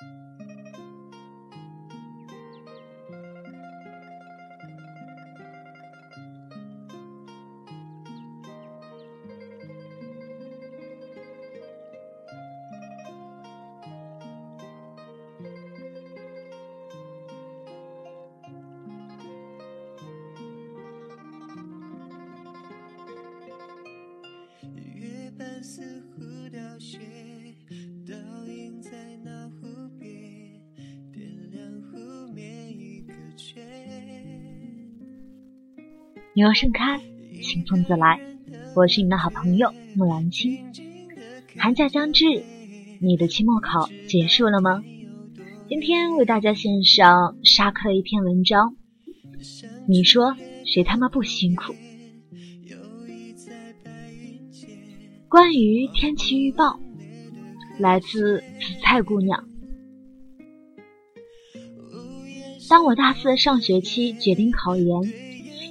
月半似鸟盛开，清风自来。我是你的好朋友木兰青。寒假将至，你的期末考结束了吗？今天为大家献上沙克的一篇文章。你说谁他妈不辛苦？关于天气预报，来自紫菜姑娘。当我大四上学期决定考研，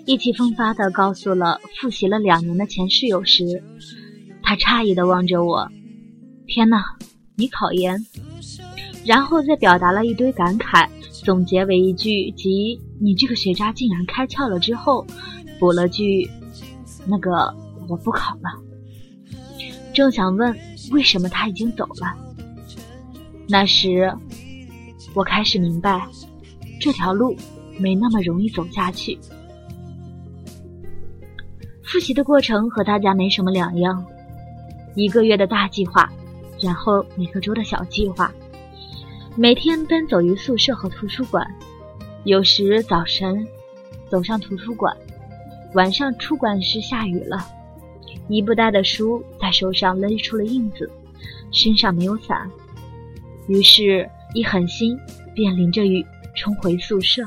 意气风发地告诉了复习了两年的前室友时，他诧异地望着我：“天哪，你考研？”然后再表达了一堆感慨，总结为一句即“你这个学渣竟然开窍了”之后，补了句：“那个我不考了。”正想问为什么他已经走了，那时我开始明白，这条路没那么容易走下去。复习的过程和大家没什么两样，一个月的大计划，然后每个周的小计划，每天奔走于宿舍和图书馆，有时早晨走上图书馆，晚上出馆时下雨了。一不带的书在手上勒出了印子，身上没有伞，于是，一狠心便淋着雨冲回宿舍。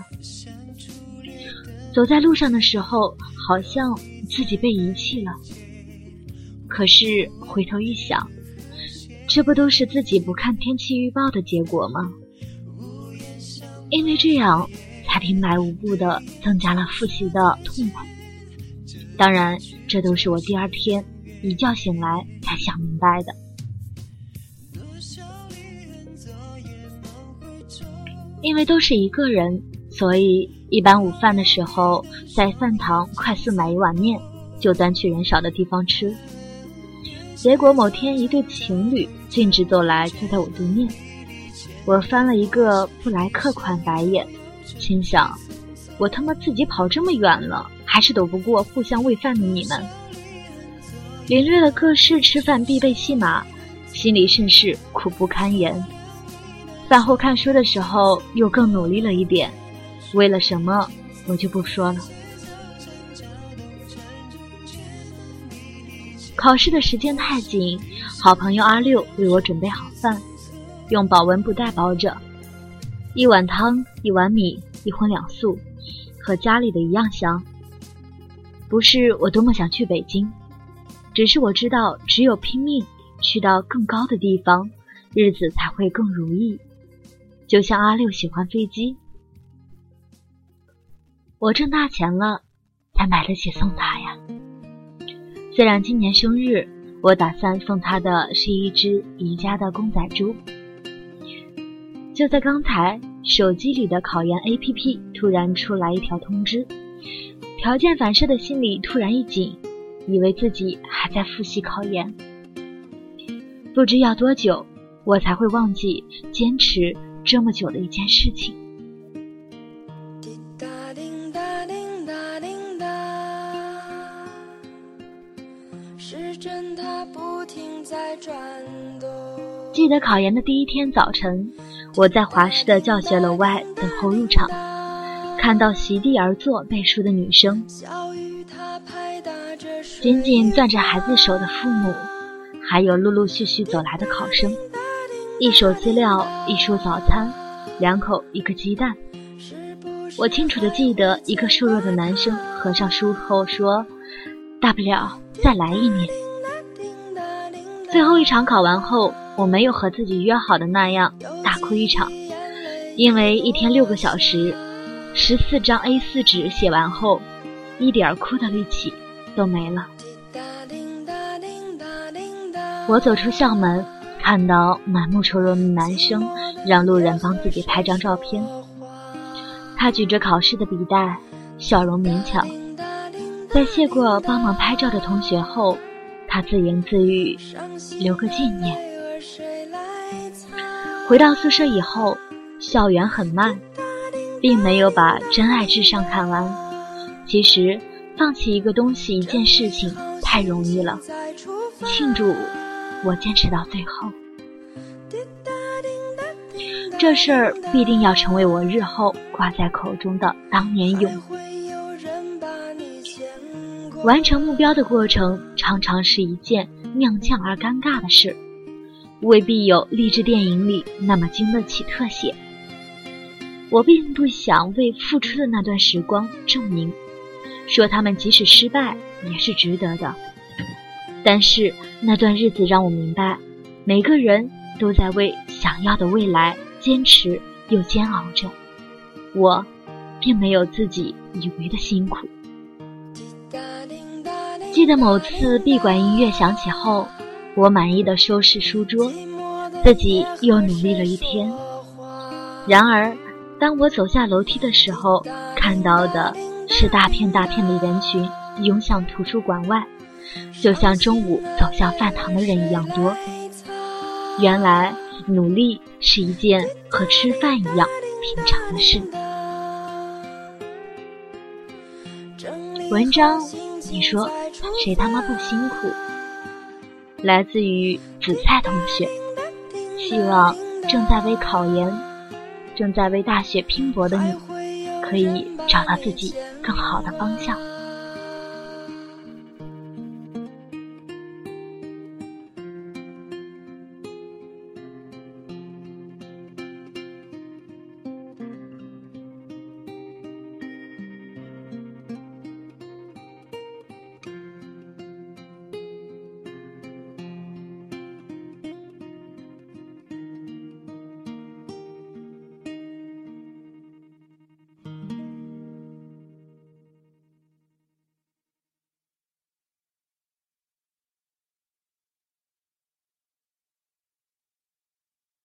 走在路上的时候，好像自己被遗弃了。可是回头一想，这不都是自己不看天气预报的结果吗？因为这样，才平白无故的增加了复习的痛苦。当然，这都是我第二天一觉醒来才想明白的。因为都是一个人，所以一般午饭的时候在饭堂快速买一碗面，就端去人少的地方吃。结果某天一对情侣径直走来，坐在我对面，我翻了一个布莱克款白眼，心想：我他妈自己跑这么远了。还是躲不过互相喂饭的你们，领略了各式吃饭必备戏码，心里甚是苦不堪言。饭后看书的时候又更努力了一点，为了什么我就不说了。考试的时间太紧，好朋友阿六为我准备好饭，用保温布袋包着，一碗汤，一碗米，一荤两素，和家里的一样香。不是我多么想去北京，只是我知道，只有拼命去到更高的地方，日子才会更如意。就像阿六喜欢飞机，我挣大钱了，才买得起送他呀。虽然今年生日，我打算送他的是一只宜家的公仔猪。就在刚才，手机里的考研 APP 突然出来一条通知。条件反射的心里突然一紧，以为自己还在复习考研。不知要多久，我才会忘记坚持这么久的一件事情。记得考研的第一天早晨，我在华师的教学楼外等候入场。看到席地而坐背书的女生，紧紧攥着孩子手的父母，还有陆陆续续走来的考生，一手资料，一束早餐，两口一个鸡蛋。我清楚的记得，一个瘦弱的男生合上书后说：“大不了再来一年。”最后一场考完后，我没有和自己约好的那样大哭一场，因为一天六个小时。十四张 A4 纸写完后，一点哭的力气都没了。我走出校门，看到满目愁容的男生让路人帮自己拍张照片，他举着考试的笔袋，笑容勉强。在谢过帮忙拍照的同学后，他自言自语：“留个纪念。”回到宿舍以后，校园很慢，并没有把《真爱至上》看完。其实，放弃一个东西、一件事情太容易了，庆祝。我坚持到最后，这事儿必定要成为我日后挂在口中的当年勇。完成目标的过程常常是一件踉跄而尴尬的事，未必有励志电影里那么经得起特写。我并不想为付出的那段时光证明，说他们即使失败也是值得的。但是那段日子让我明白，每个人都在为想要的未来坚持又煎熬着。我，并没有自己以为的辛苦。记得某次闭馆音乐响起后，我满意的收拾书桌，自己又努力了一天。然而，当我走下楼梯的时候，看到的是大片大片的人群涌向图书馆外。就像中午走向饭堂的人一样多。原来努力是一件和吃饭一样平常的事。文章，你说谁他妈不辛苦？来自于紫菜同学，希望正在为考研、正在为大学拼搏的你，可以找到自己更好的方向。